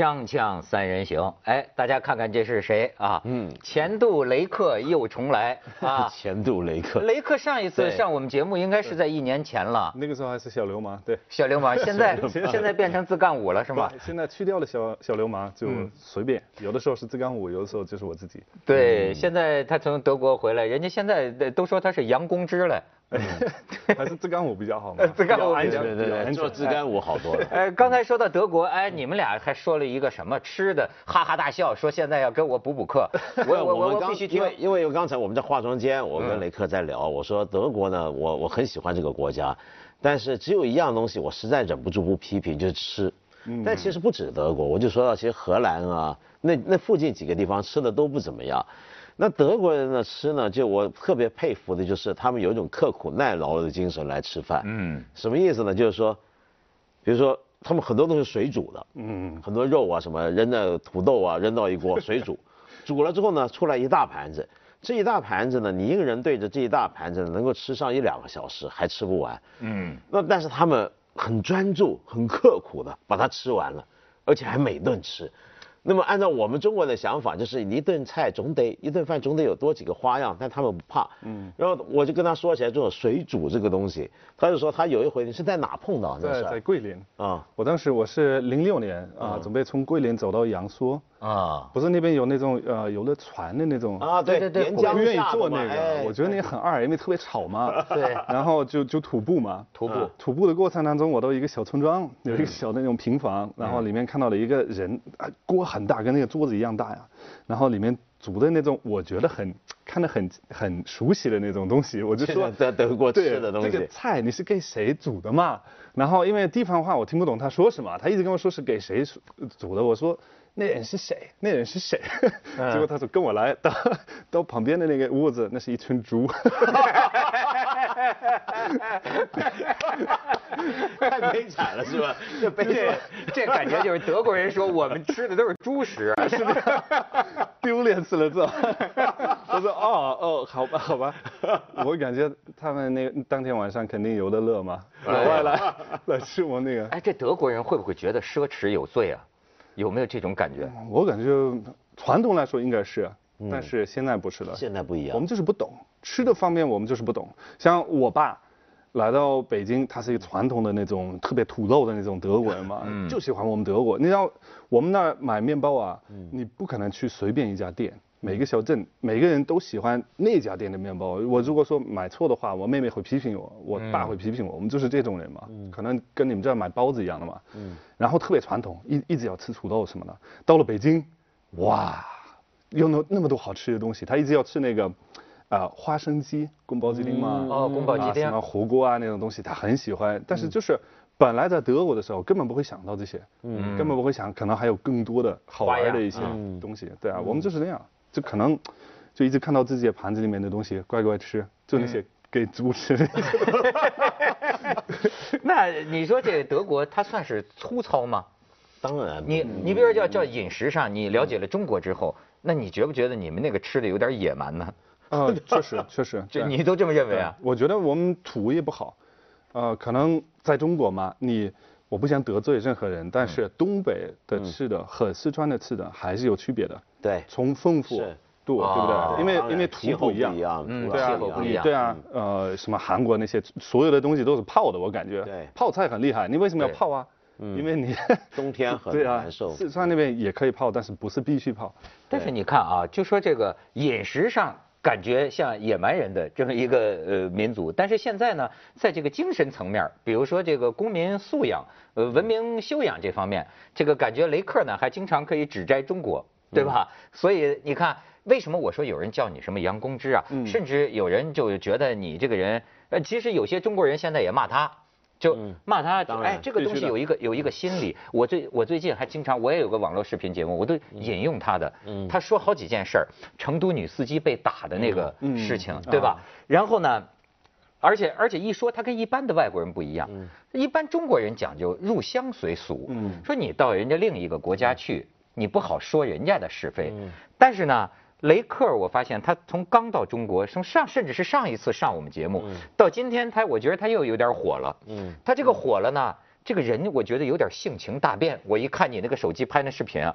锵锵三人行，哎，大家看看这是谁啊？嗯，前度雷克又重来啊！前度雷克，雷克上一次上我们节目应该是在一年前了。那个时候还是小流氓，对，小流氓。现在现在变成自干五了是吗？现在去掉了小小流氓，就随便，有的时候是自干五，有的时候就是我自己。对，现在他从德国回来，人家现在都说他是杨公之了。还是自干五比较好嘛？自干五安全，对对对，做自干五好多了。哎，刚才说到德国，哎，你们俩还说了一个什么吃的，哈哈大笑，说现在要跟我补补课。我我我必须因为因为刚才我们在化妆间，我跟雷克在聊，我说德国呢，我我很喜欢这个国家，但是只有一样东西我实在忍不住不批评，就是吃。但其实不止德国，我就说到其实荷兰啊，那那附近几个地方吃的都不怎么样。那德国人呢吃呢，就我特别佩服的就是他们有一种刻苦耐劳的精神来吃饭。嗯，什么意思呢？就是说，比如说他们很多都是水煮的，嗯，很多肉啊什么扔到土豆啊扔到一锅水煮，煮了之后呢出来一大盘子，这一大盘子呢你一个人对着这一大盘子能够吃上一两个小时还吃不完。嗯，那但是他们很专注、很刻苦的把它吃完了，而且还每顿吃。那么按照我们中国的想法，就是一顿菜总得一顿饭总得有多几个花样，但他们不怕。嗯。然后我就跟他说起来这种水煮这个东西，他就说他有一回你是在哪碰到的？在在桂林啊。我当时我是零六年啊，准备从桂林走到阳朔啊，不是那边有那种呃游乐船的那种啊，对对对，我不愿意坐那个，我觉得那个很二，因为特别吵嘛。对。然后就就徒步嘛，徒步徒步的过程当中，我到一个小村庄，有一个小的那种平房，然后里面看到了一个人啊锅。很大，跟那个桌子一样大呀，然后里面煮的那种，我觉得很看着很很熟悉的那种东西，我就说在德国吃的东西。这个菜你是给谁煮的嘛？然后因为地方话我听不懂他说什么，他一直跟我说是给谁煮的，我说那人是谁？那人是谁？结果他说跟我来到 到旁边的那个屋子，那是一群猪。太悲惨了是吧？这这这感觉就是德国人说我们吃的都是猪食，是丢脸死了这。我说哦哦，好吧好吧，我感觉他们那个当天晚上肯定有的乐嘛，来来来吃我那个。哎，这德国人会不会觉得奢侈有罪啊？有没有这种感觉？我感觉传统来说应该是，但是现在不是了。现在不一样。我们就是不懂吃的方面，我们就是不懂。像我爸。来到北京，他是一个传统的那种特别土陋的那种德国人嘛，就喜欢我们德国。你知道我们那儿买面包啊，你不可能去随便一家店，每个小镇每个人都喜欢那家店的面包。我如果说买错的话，我妹妹会批评我，我爸会批评我，我们就是这种人嘛，可能跟你们这儿买包子一样的嘛。然后特别传统，一一直要吃土豆什么的。到了北京，哇，有那那么多好吃的东西，他一直要吃那个。啊，花生鸡、宫保鸡丁嘛，哦，宫保鸡丁，什么火锅啊那种东西，他很喜欢。但是就是本来在德国的时候，根本不会想到这些，嗯，根本不会想，可能还有更多的好玩的一些东西。对啊，我们就是那样，就可能就一直看到自己的盘子里面的东西，乖乖吃，就那些给猪吃。那你说这德国，它算是粗糙吗？当然。你你比如说叫叫饮食上，你了解了中国之后，那你觉不觉得你们那个吃的有点野蛮呢？啊，确实 确实，就你都这么认为啊？我觉得我们土也不好，呃，可能在中国嘛，你我不想得罪任何人，但是东北的吃的和四川的吃的还是有区别的。对，从丰富度，对不对？因为因为土不一样，嗯，对啊，不一样。对啊，呃，什么韩国那些所有的东西都是泡的，我感觉。对。泡菜很厉害，你为什么要泡啊？嗯。因为你 冬天很难受。四川那边也可以泡，但是不是必须泡。但是你看啊，就说这个饮食上。感觉像野蛮人的这么一个呃民族，但是现在呢，在这个精神层面，比如说这个公民素养、呃文明修养这方面，这个感觉雷克呢还经常可以指摘中国，对吧？所以你看，为什么我说有人叫你什么杨公知啊？甚至有人就觉得你这个人，呃，其实有些中国人现在也骂他。就骂他，哎，这个东西有一个有一个心理。我最我最近还经常，我也有个网络视频节目，我都引用他的。他说好几件事儿，成都女司机被打的那个事情，对吧？然后呢，而且而且一说他跟一般的外国人不一样，一般中国人讲究入乡随俗，说你到人家另一个国家去，你不好说人家的是非。但是呢。雷克，我发现他从刚到中国，从上甚至是上一次上我们节目，到今天他，我觉得他又有点火了。嗯，他这个火了呢，这个人我觉得有点性情大变。我一看你那个手机拍那视频啊，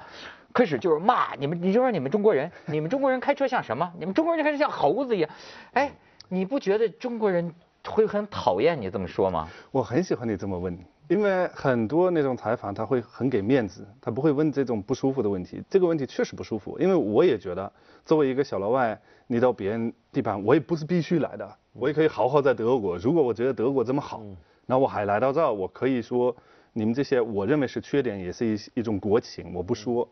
开始就是骂你们，你就说你们中国人，你们中国人开车像什么？你们中国人开始像猴子一样。哎，你不觉得中国人会很讨厌你这么说吗？我很喜欢你这么问。因为很多那种采访他会很给面子，他不会问这种不舒服的问题。这个问题确实不舒服，因为我也觉得作为一个小老外，你到别人地盘，我也不是必须来的，我也可以好好在德国。如果我觉得德国这么好，那我还来到这儿，我可以说你们这些我认为是缺点，也是一一种国情，我不说。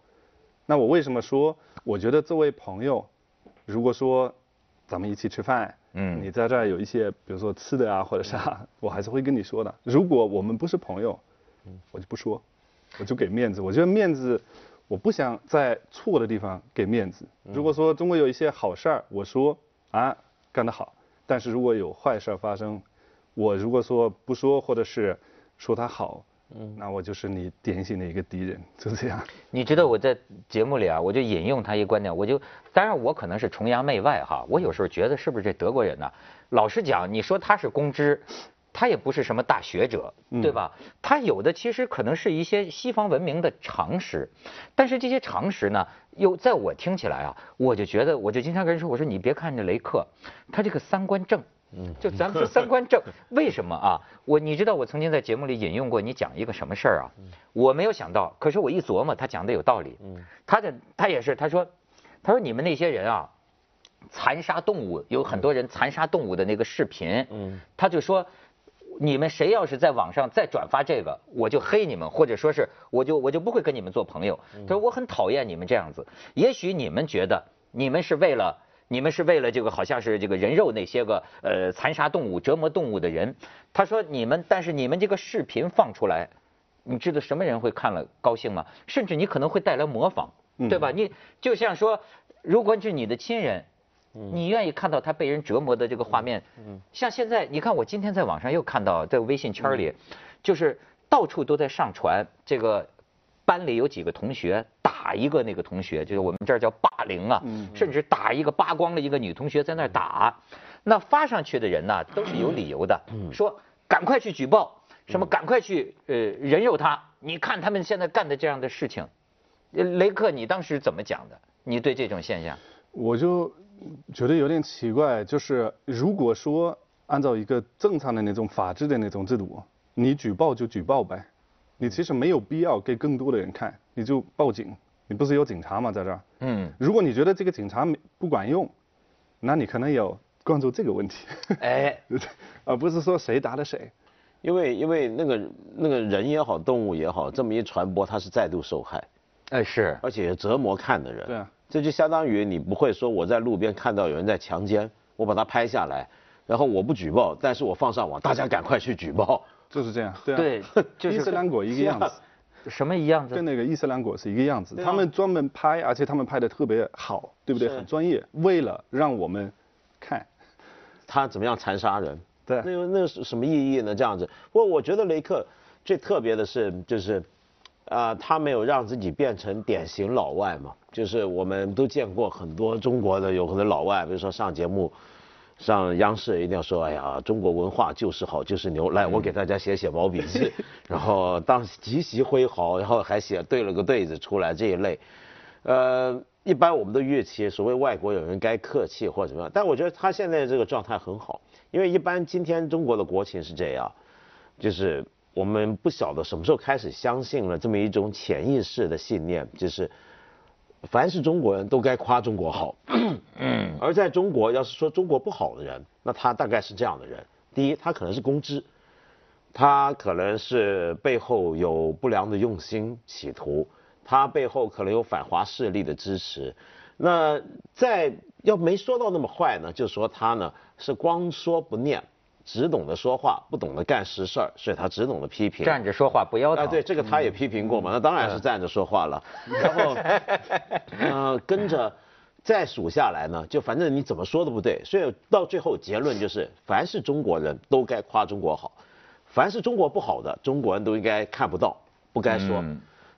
那我为什么说？我觉得作为朋友，如果说咱们一起吃饭。嗯，你在这儿有一些，比如说吃的啊，或者啥，我还是会跟你说的。如果我们不是朋友，我就不说，我就给面子。我觉得面子，我不想在错的地方给面子。如果说中国有一些好事儿，我说啊干得好。但是如果有坏事儿发生，我如果说不说，或者是说他好。嗯，那我就是你典型的一个敌人，就是这样。你知道我在节目里啊，我就引用他一个观点，我就当然我可能是崇洋媚外哈，我有时候觉得是不是这德国人呢？老实讲，你说他是公知，他也不是什么大学者，对吧？他有的其实可能是一些西方文明的常识，但是这些常识呢，又在我听起来啊，我就觉得，我就经常跟人说，我说你别看这雷克，他这个三观正。嗯，就咱们说三观正，为什么啊？我你知道我曾经在节目里引用过你讲一个什么事儿啊？我没有想到，可是我一琢磨，他讲的有道理。嗯，他的他也是，他说，他说你们那些人啊，残杀动物，有很多人残杀动物的那个视频。嗯，他就说，你们谁要是在网上再转发这个，我就黑你们，或者说是我就我就不会跟你们做朋友。他说我很讨厌你们这样子。也许你们觉得你们是为了。你们是为了这个，好像是这个人肉那些个呃残杀动物、折磨动物的人。他说你们，但是你们这个视频放出来，你知道什么人会看了高兴吗？甚至你可能会带来模仿，对吧？你就像说，如果是你的亲人，你愿意看到他被人折磨的这个画面。像现在，你看我今天在网上又看到，在微信圈里，就是到处都在上传这个。班里有几个同学打一个那个同学，就是我们这儿叫霸凌啊，甚至打一个扒光了一个女同学在那儿打，那发上去的人呢都是有理由的，说赶快去举报，什么赶快去呃人肉他，你看他们现在干的这样的事情，雷克，你当时怎么讲的？你对这种现象？我就觉得有点奇怪，就是如果说按照一个正常的那种法治的那种制度，你举报就举报呗。你其实没有必要给更多的人看，你就报警。你不是有警察吗？在这儿。嗯。如果你觉得这个警察不管用，那你可能有关注这个问题。哎。而不是说谁打的谁。因为因为那个那个人也好，动物也好，这么一传播，他是再度受害。哎，是。而且折磨看的人。对啊。这就相当于你不会说我在路边看到有人在强奸，我把它拍下来，然后我不举报，但是我放上网，大家赶快去举报。就是这样，对，就是伊斯兰国一个样子，什么一样子？跟那个伊斯兰国是一个样子，他们专门拍，而且他们拍的特别好，对不对？很专业，为了让我们看，他怎么样残杀人？对，那那是什么意义呢？这样子，不过我觉得雷克最特别的是，就是，啊，他没有让自己变成典型老外嘛，就是我们都见过很多中国的有可能老外，比如说上节目。上央视一定要说，哎呀，中国文化就是好，就是牛。来，我给大家写写毛笔字，然后当极其挥毫，然后还写对了个对子出来这一类。呃，一般我们的预期，所谓外国有人该客气或者怎么样，但我觉得他现在这个状态很好，因为一般今天中国的国情是这样，就是我们不晓得什么时候开始相信了这么一种潜意识的信念，就是。凡是中国人都该夸中国好，嗯，而在中国，要是说中国不好的人，那他大概是这样的人：第一，他可能是公知，他可能是背后有不良的用心企图，他背后可能有反华势力的支持。那在要没说到那么坏呢，就说他呢是光说不念。只懂得说话，不懂得干实事儿，所以他只懂得批评。站着说话不腰疼。啊，对，这个他也批评过嘛，那当然是站着说话了。然后，呃，跟着再数下来呢，就反正你怎么说都不对，所以到最后结论就是，凡是中国人都该夸中国好，凡是中国不好的，中国人都应该看不到，不该说。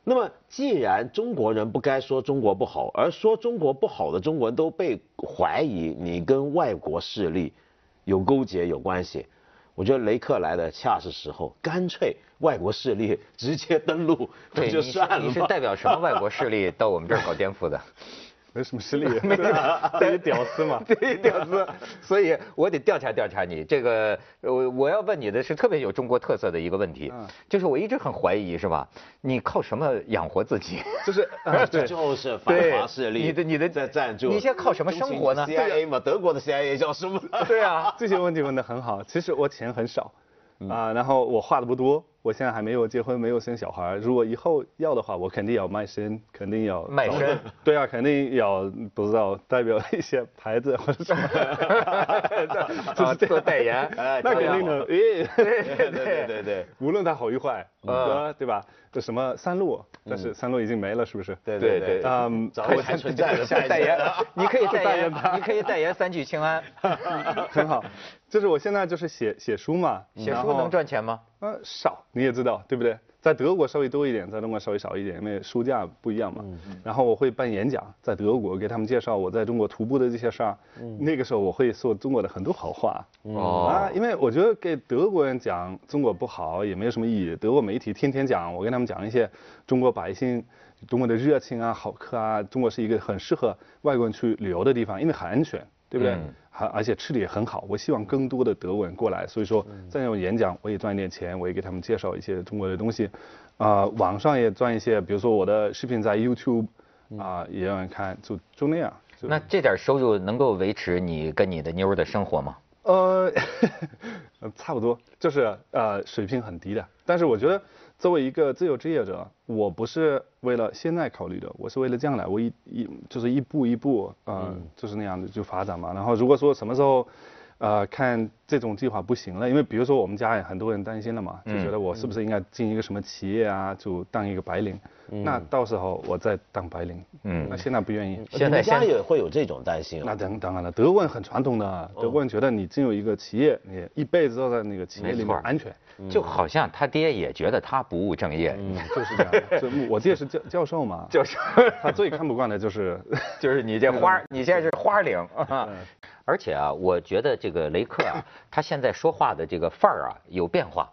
那么，既然中国人不该说中国不好，而说中国不好的中国人都被怀疑你跟外国势力。有勾结有关系，我觉得雷克来的恰是时候，干脆外国势力直接登陆，对，就算了。你是代表什么外国势力到我们这儿搞颠覆的？没什么实力，没对 屌丝嘛，对屌丝，所以我得调查调查你。这个我我要问你的是特别有中国特色的一个问题，就是我一直很怀疑是吧？你靠什么养活自己？就是对，就是反华势力，你的你的在赞助，你现在靠什么生活呢？CIA 嘛，德国的 CIA 叫什么？对啊，这些问题问的很好。其实我钱很少。啊，然后我画的不多，我现在还没有结婚，没有生小孩。如果以后要的话，我肯定要卖身，肯定要卖身。对啊，肯定要不知道代表一些牌子或者什么，就是做代言。那肯定的，诶，对对对 对，无论它好与坏，呃，对吧？这什么三鹿，但是三鹿已经没了，是不是？对对对，嗯，还存在的代言，你可以代言，你可以代言三聚氰胺，很好。就是我现在就是写写书嘛，写书能赚钱吗？呃，少，你也知道，对不对？在德国稍微多一点，在中国稍微少一点，因为书架不一样嘛。然后我会办演讲，在德国给他们介绍我在中国徒步的这些事儿。那个时候我会说中国的很多好话。哦。啊，因为我觉得给德国人讲中国不好也没有什么意义。德国媒体天天讲，我跟他们讲一些中国百姓、中国的热情啊、好客啊，中国是一个很适合外国人去旅游的地方，因为很安全，对不对？还而且吃的也很好，我希望更多的德国人过来，所以说在那种演讲我也赚一点钱，我也给他们介绍一些中国的东西，啊，网上也赚一些，比如说我的视频在 YouTube 啊也有人看，就就那样。那这点收入能够维持你跟你的妞的生活吗？呃，差不多，就是呃水平很低的，但是我觉得。作为一个自由职业者，我不是为了现在考虑的，我是为了将来，我一一就是一步一步，嗯，就是那样的就发展嘛。然后如果说什么时候，呃，看这种计划不行了，因为比如说我们家也很多人担心了嘛，就觉得我是不是应该进一个什么企业啊，就当一个白领。那到时候我再当白领。嗯。那现在不愿意。现在家也会有这种担心。那当当然了，德国人很传统的，德国人觉得你进入一个企业，你一辈子都在那个企业里面安全。就好像他爹也觉得他不务正业。嗯，就是这样。就我爹是教教授嘛。教授。他最看不惯的就是，就是你这花，你现在是花领。而且啊，我觉得这个雷克啊，他现在说话的这个范儿啊有变化。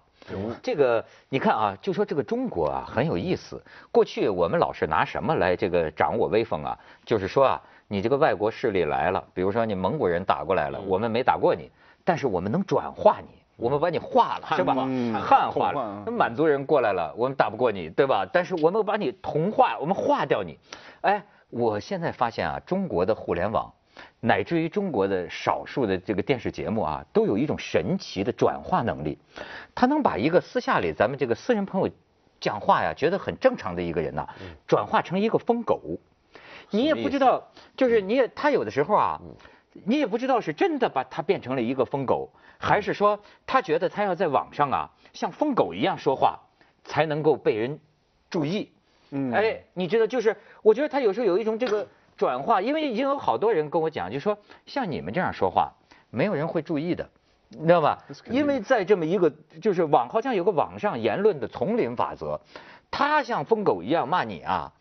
这个你看啊，就说这个中国啊很有意思。过去我们老是拿什么来这个掌握威风啊？就是说啊，你这个外国势力来了，比如说你蒙古人打过来了，我们没打过你，但是我们能转化你，我们把你化了，是吧？汉化了。那满族人过来了，我们打不过你，对吧？但是我们把你同化，我们化掉你。哎，我现在发现啊，中国的互联网。乃至于中国的少数的这个电视节目啊，都有一种神奇的转化能力，他能把一个私下里咱们这个私人朋友讲话呀，觉得很正常的一个人呐，转化成一个疯狗，你也不知道，就是你也他有的时候啊，你也不知道是真的把他变成了一个疯狗，还是说他觉得他要在网上啊像疯狗一样说话才能够被人注意，嗯，哎，你知道，就是我觉得他有时候有一种这个。转化，因为已经有好多人跟我讲，就说像你们这样说话，没有人会注意的，你知道吧？因为在这么一个就是网，好像有个网上言论的丛林法则，他像疯狗一样骂你啊，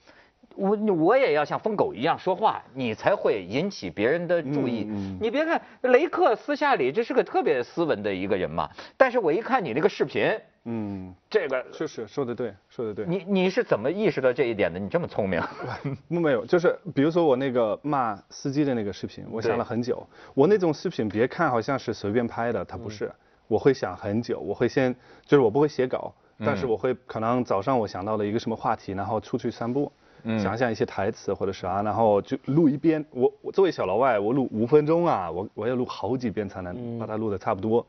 我我也要像疯狗一样说话，你才会引起别人的注意。你别看雷克私下里这是个特别斯文的一个人嘛，但是我一看你那个视频。嗯，这个确实说的对，说的对。你你是怎么意识到这一点的？你这么聪明？没有，就是比如说我那个骂司机的那个视频，我想了很久。我那种视频别看好像是随便拍的，它不是。我会想很久，我会先就是我不会写稿，但是我会可能早上我想到了一个什么话题，然后出去散步，想想一些台词或者啥，然后就录一遍。我我作为小老外，我录五分钟啊，我我要录好几遍才能把它录的差不多。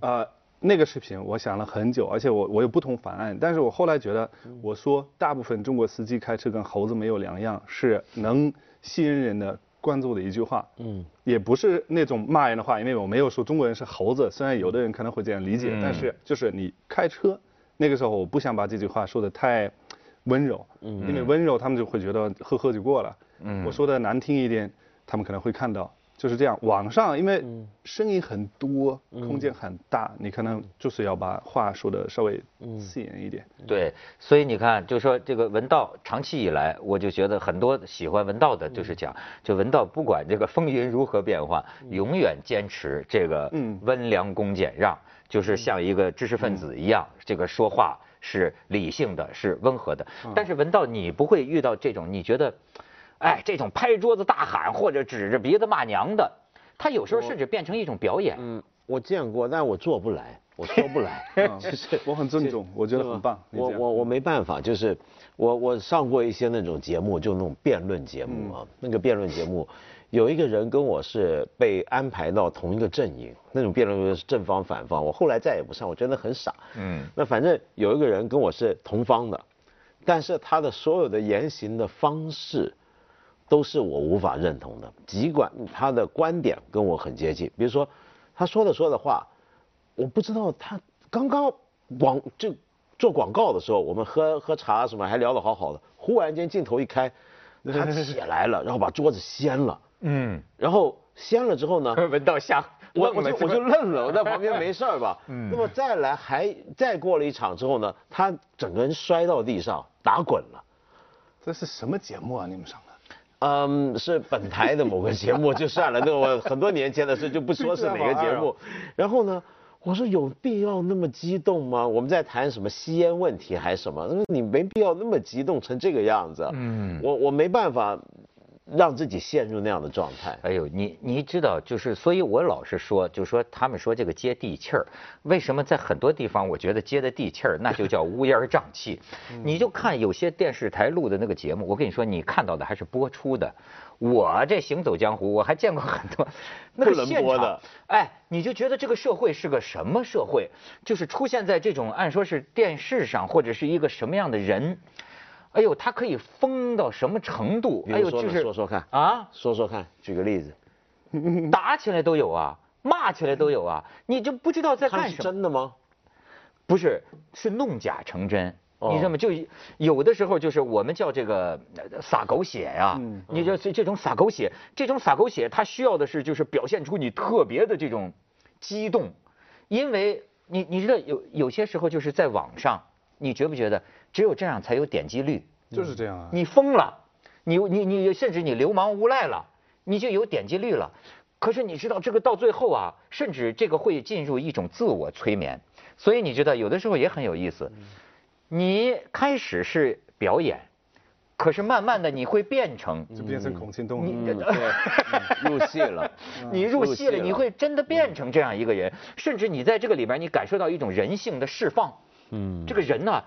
呃。那个视频我想了很久，而且我我有不同方案，但是我后来觉得，我说大部分中国司机开车跟猴子没有两样，是能吸引人的关注的一句话。嗯，也不是那种骂人的话，因为我没有说中国人是猴子，虽然有的人可能会这样理解，但是就是你开车那个时候，我不想把这句话说的太温柔，因为温柔他们就会觉得呵呵就过了。嗯，我说的难听一点，他们可能会看到。就是这样。网上因为声音很多，空间很大，你可能就是要把话说的稍微刺眼一点。对，所以你看，就说这个文道长期以来，我就觉得很多喜欢文道的，就是讲，就文道不管这个风云如何变化，永远坚持这个温良恭俭让，就是像一个知识分子一样，这个说话是理性的，是温和的。但是文道，你不会遇到这种，你觉得？哎，这种拍桌子大喊或者指着鼻子骂娘的，他有时候甚至变成一种表演。嗯，我见过，但我做不来，我说不来。其 实我很尊重，我觉得很棒。我我我没办法，就是我我上过一些那种节目，就那种辩论节目啊。那个辩论节目，有一个人跟我是被安排到同一个阵营，那种辩论是正方反方。我后来再也不上，我真的很傻。嗯。那反正有一个人跟我是同方的，但是他的所有的言行的方式。都是我无法认同的，尽管他的观点跟我很接近。比如说，他说的说的话，我不知道他刚刚广就做广告的时候，我们喝喝茶什么还聊得好好的，忽然间镜头一开，他起来了，然后把桌子掀了，嗯，然后掀了之后呢，闻到香，我我就我就愣了，我在旁边没事儿吧，嗯，那么再来还再过了一场之后呢，他整个人摔到地上打滚了，这是什么节目啊？你们上？嗯，是本台的某个节目就算了，那我很多年前的事就不说是哪个节目。然后呢，我说有必要那么激动吗？我们在谈什么吸烟问题还是什么？那你没必要那么激动成这个样子。嗯，我我没办法。让自己陷入那样的状态。哎呦，你你知道，就是所以，我老是说，就说他们说这个接地气儿，为什么在很多地方我觉得接的地气儿，那就叫乌烟瘴气。你就看有些电视台录的那个节目，我跟你说，你看到的还是播出的。我这行走江湖，我还见过很多 那个现场，哎，你就觉得这个社会是个什么社会？就是出现在这种按说是电视上或者是一个什么样的人。哎呦，他可以疯到什么程度？哎呦，就是说说看啊，说说看，举个例子，打起来都有啊，骂起来都有啊，你就不知道在干什么？真的吗？不是，是弄假成真。你知道吗？就有的时候就是我们叫这个撒狗血呀。你就这这种撒狗血，这种撒狗血，它需要的是就是表现出你特别的这种激动，因为你你知道有有些时候就是在网上，你觉不觉得？只有这样才有点击率，就是这样啊！你疯了，你你你甚至你流氓无赖了，你就有点击率了。可是你知道这个到最后啊，甚至这个会进入一种自我催眠。所以你知道有的时候也很有意思，你开始是表演，可是慢慢的你会变成就变成孔庆东了，入戏了，你入戏了，你会真的变成这样一个人，甚至你在这个里边你感受到一种人性的释放。嗯，这个人呢。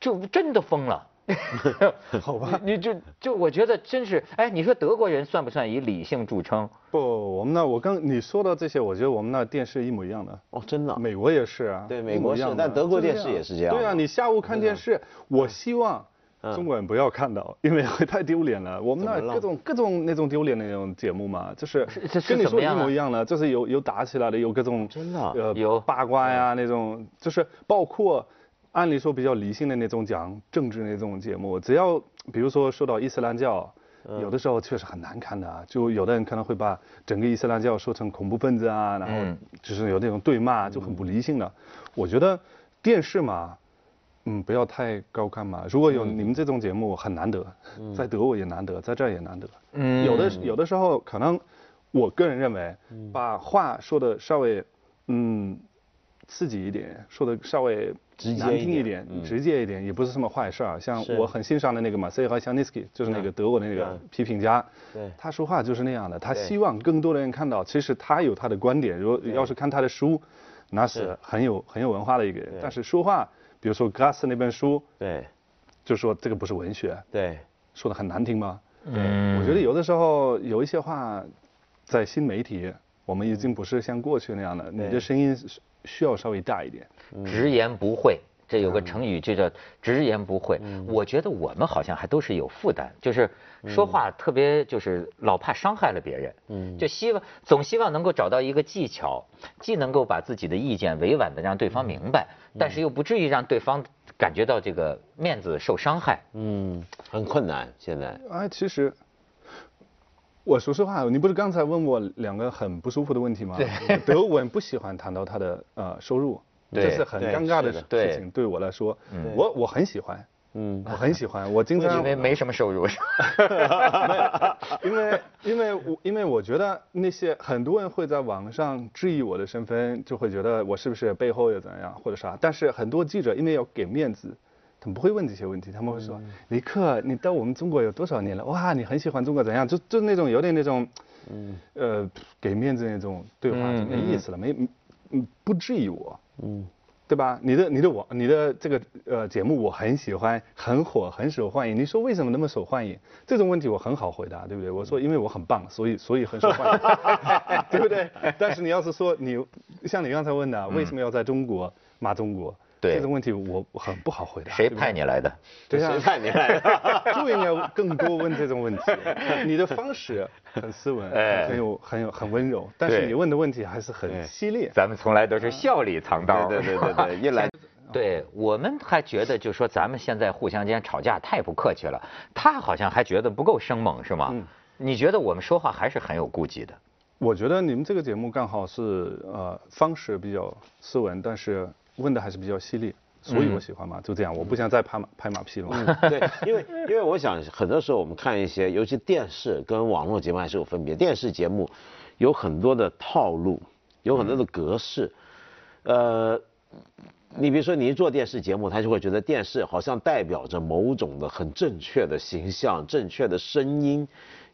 就真的疯了，好吧？你就就我觉得真是，哎，你说德国人算不算以理性著称？不，我们那我刚你说到这些，我觉得我们那电视一模一样的。哦，真的？美国也是啊。对，美国是，但德国电视也是这样。对啊，你下午看电视，我希望中国人不要看到，因为会太丢脸了。我们那各种各种那种丢脸的那种节目嘛，就是跟你说一模一样的，就是有有打起来的，有各种真的呃有八卦呀那种，就是包括。按理说比较理性的那种讲政治那种节目，只要比如说说到伊斯兰教，有的时候确实很难看的啊，就有的人可能会把整个伊斯兰教说成恐怖分子啊，然后就是有那种对骂，就很不理性的。我觉得电视嘛，嗯，不要太高看嘛。如果有你们这种节目很难得，在德国也难得，在这儿也难得。嗯，有的有的时候可能，我个人认为，把话说的稍微嗯刺激一点，说的稍微。难听一点，直接一点，也不是什么坏事儿。像我很欣赏的那个马塞和香尼斯基，就是那个德国的那个批评家，他说话就是那样的。他希望更多的人看到，其实他有他的观点。如果要是看他的书，那是很有很有文化的一个人。但是说话，比如说 Gass 那本书，对，就说这个不是文学，对，说的很难听吗？嗯，我觉得有的时候有一些话，在新媒体，我们已经不是像过去那样的，你的声音需要稍微大一点。直言不讳，这有个成语就叫直言不讳。我觉得我们好像还都是有负担，就是说话特别就是老怕伤害了别人，嗯，就希望总希望能够找到一个技巧，既能够把自己的意见委婉的让对方明白，但是又不至于让对方感觉到这个面子受伤害。嗯，很困难现在。哎，其实我说实话，你不是刚才问我两个很不舒服的问题吗？对，德文不喜欢谈到他的呃收入，这是很尴尬的事情，对我来说，我我很喜欢。嗯，我很喜欢，我经常 因为没什么收入，因为因为我因为我觉得那些很多人会在网上质疑我的身份，就会觉得我是不是背后又怎样或者啥，但是很多记者因为要给面子，他们不会问这些问题，他们会说李克，你到我们中国有多少年了？哇，你很喜欢中国怎样？就就那种有点那种，嗯，呃，给面子那种对话就没意思了，没嗯不质疑我，嗯。对吧？你的你的我你的这个呃节目我很喜欢，很火，很受欢迎。你说为什么那么受欢迎？这种问题我很好回答，对不对？我说因为我很棒，所以所以很受欢迎，对不对？但是你要是说你像你刚才问的，为什么要在中国骂中国？对这种问题，我很不好回答。谁派你来的？对谁派你来的？就应该更多问这种问题。你的方式很斯文，很有很有很温柔，但是你问的问题还是很犀利。咱们从来都是笑里藏刀。对对对对，一来，对我们还觉得就说咱们现在互相间吵架太不客气了，他好像还觉得不够生猛，是吗？嗯。你觉得我们说话还是很有顾忌的？我觉得你们这个节目刚好是呃方式比较斯文，但是。问的还是比较犀利，所以我喜欢嘛，就这样，我不想再拍马拍马屁了。对，因为因为我想很多时候我们看一些，尤其电视跟网络节目还是有分别。电视节目有很多的套路，有很多的格式。呃，你比如说你一做电视节目，他就会觉得电视好像代表着某种的很正确的形象、正确的声音，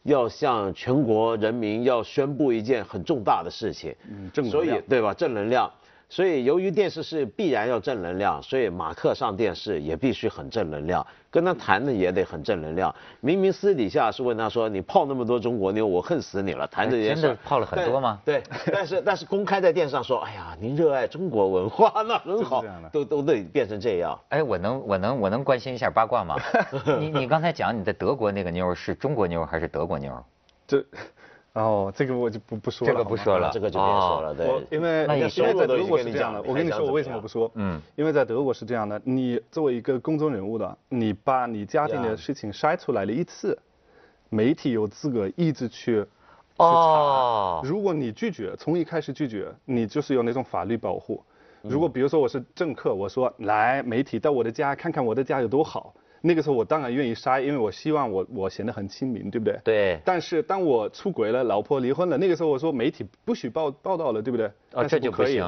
要向全国人民要宣布一件很重大的事情。嗯，正所以对吧？正能量。所以，由于电视是必然要正能量，所以马克上电视也必须很正能量，跟他谈的也得很正能量。明明私底下是问他说：“你泡那么多中国妞，我恨死你了。”谈这件事，真的泡了很多吗？对，但是但是公开在电视上说：“哎呀，您热爱中国文化，那很好。”都都得变成这样。哎，我能我能我能关心一下八卦吗？你你刚才讲你在德国那个妞是中国妞还是德国妞？这。哦，这个我就不不说了，这个不说了，这个就别说了。对，因为因为在德国是这样的，我跟你说我为什么不说？嗯，因为在德国是这样的，你作为一个公众人物的，你把你家庭的事情筛出来了一次，媒体有资格一直去去查。如果你拒绝，从一开始拒绝，你就是有那种法律保护。如果比如说我是政客，我说来媒体到我的家看看我的家有多好。那个时候我当然愿意筛，因为我希望我我显得很亲民，对不对？对。但是当我出轨了，老婆离婚了，那个时候我说媒体不许报报道了，对不对？啊，这就可以。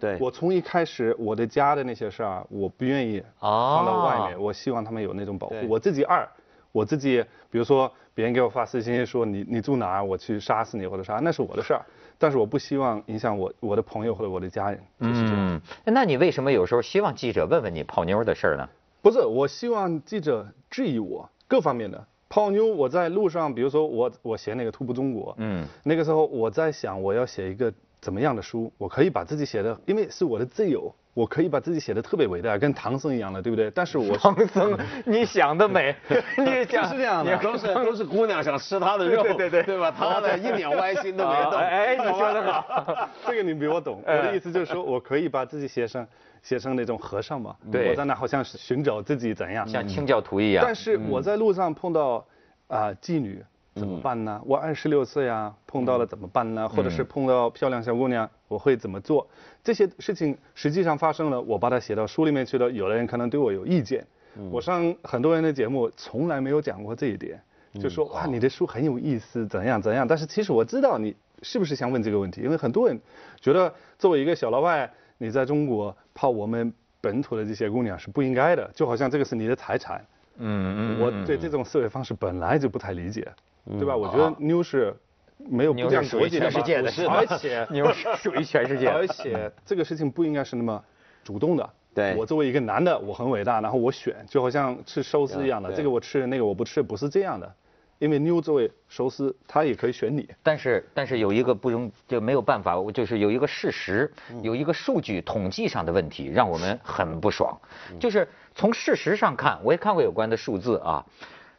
对。我从一开始我的家的那些事儿，我不愿意放到外面，我希望他们有那种保护。我自己二，我自己，比如说别人给我发私信说你你住哪儿，我去杀死你或者啥，那是我的事儿。但是我不希望影响我我的朋友或者我的家人。嗯。那你为什么有时候希望记者问问你泡妞的事儿呢？不是，我希望记者质疑我各方面的泡妞。我在路上，比如说我我写那个《徒步中国》，嗯，那个时候我在想我要写一个怎么样的书，我可以把自己写的，因为是我的自由，我可以把自己写的特别伟大，跟唐僧一样的，对不对？但是我唐僧，你想的美，你讲是这样的，都是 都是姑娘想吃他的肉，对对对，对吧？他的一点歪心都没动。哎，你说的好，这个你比我懂。我的意思就是说我可以把自己写成。写成那种和尚嘛，对，我在那好像是寻找自己怎样，像清教徒一样。但是我在路上碰到啊妓女怎么办呢？我二十六岁啊，碰到了怎么办呢？或者是碰到漂亮小姑娘，我会怎么做？这些事情实际上发生了，我把它写到书里面去了。有的人可能对我有意见，我上很多人的节目从来没有讲过这一点，就说哇你的书很有意思，怎样怎样。但是其实我知道你是不是想问这个问题，因为很多人觉得作为一个小老外。你在中国泡我们本土的这些姑娘是不应该的，就好像这个是你的财产。嗯嗯。我对这种思维方式本来就不太理解，对吧？我觉得妞是没有不讲国际全世界的，而且 妞是属于全世界，而且这个事情不应该是那么主动的。对。我作为一个男的，我很伟大，然后我选，就好像吃寿司一样的，这个我吃，那个我不吃，不是这样的。因为妞作为寿司，她也可以选你。但是，但是有一个不容就没有办法，就是有一个事实，有一个数据统计上的问题，让我们很不爽。就是从事实上看，我也看过有关的数字啊，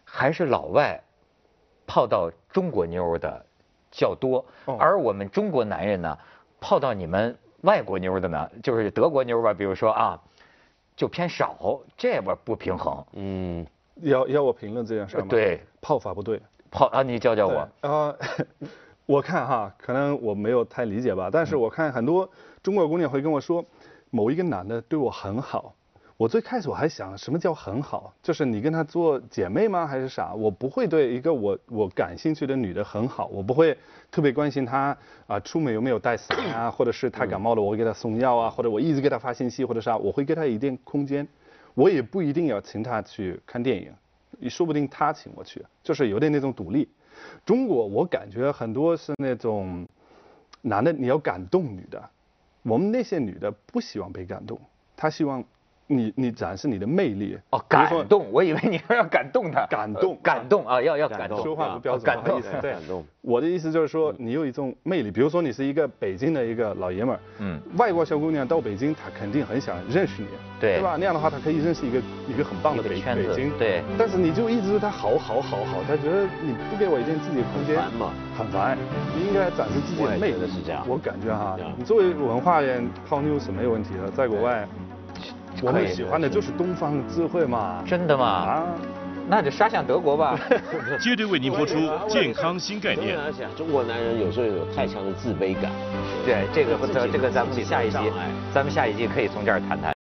还是老外泡到中国妞的较多，而我们中国男人呢，泡到你们外国妞的呢，就是德国妞吧，比如说啊，就偏少，这边不平衡。嗯。要要我评论这件事吗？对，泡法不对。泡啊，你教教我。呃，我看哈，可能我没有太理解吧，但是我看很多中国姑娘会跟我说，某一个男的对我很好。我最开始我还想什么叫很好，就是你跟她做姐妹吗，还是啥？我不会对一个我我感兴趣的女的很好，我不会特别关心她啊出门有没有带伞啊，或者是她感冒了我会给她送药啊，或者我一直给她发信息或者啥，我会给她一定空间，我也不一定要请她去看电影，说不定她请我去，就是有点那种独立。中国我感觉很多是那种男的你要感动女的，我们那些女的不希望被感动，她希望。你你展示你的魅力哦，感动，我以为你要感动他，感动感动啊，要要感动，说话不标准，感动。我的意思就是说，你有一种魅力，比如说你是一个北京的一个老爷们儿，嗯，外国小姑娘到北京，她肯定很想认识你，对，对吧？那样的话，她可以认识一个一个很棒的北北京，对。但是你就一直对她好好好好，她觉得你不给我一点自己的空间，烦嘛，很烦。你应该展示自己的魅力，是这样。我感觉哈，你作为文化人泡妞是没有问题的，在国外。我们喜欢的就是东方智慧嘛，真的吗？啊，那就杀向德国吧。接着为您播出健康新概念。中国男人有时候有太强的自卑感。对，这个这个咱们下一集，咱们下一集可以从这儿谈谈。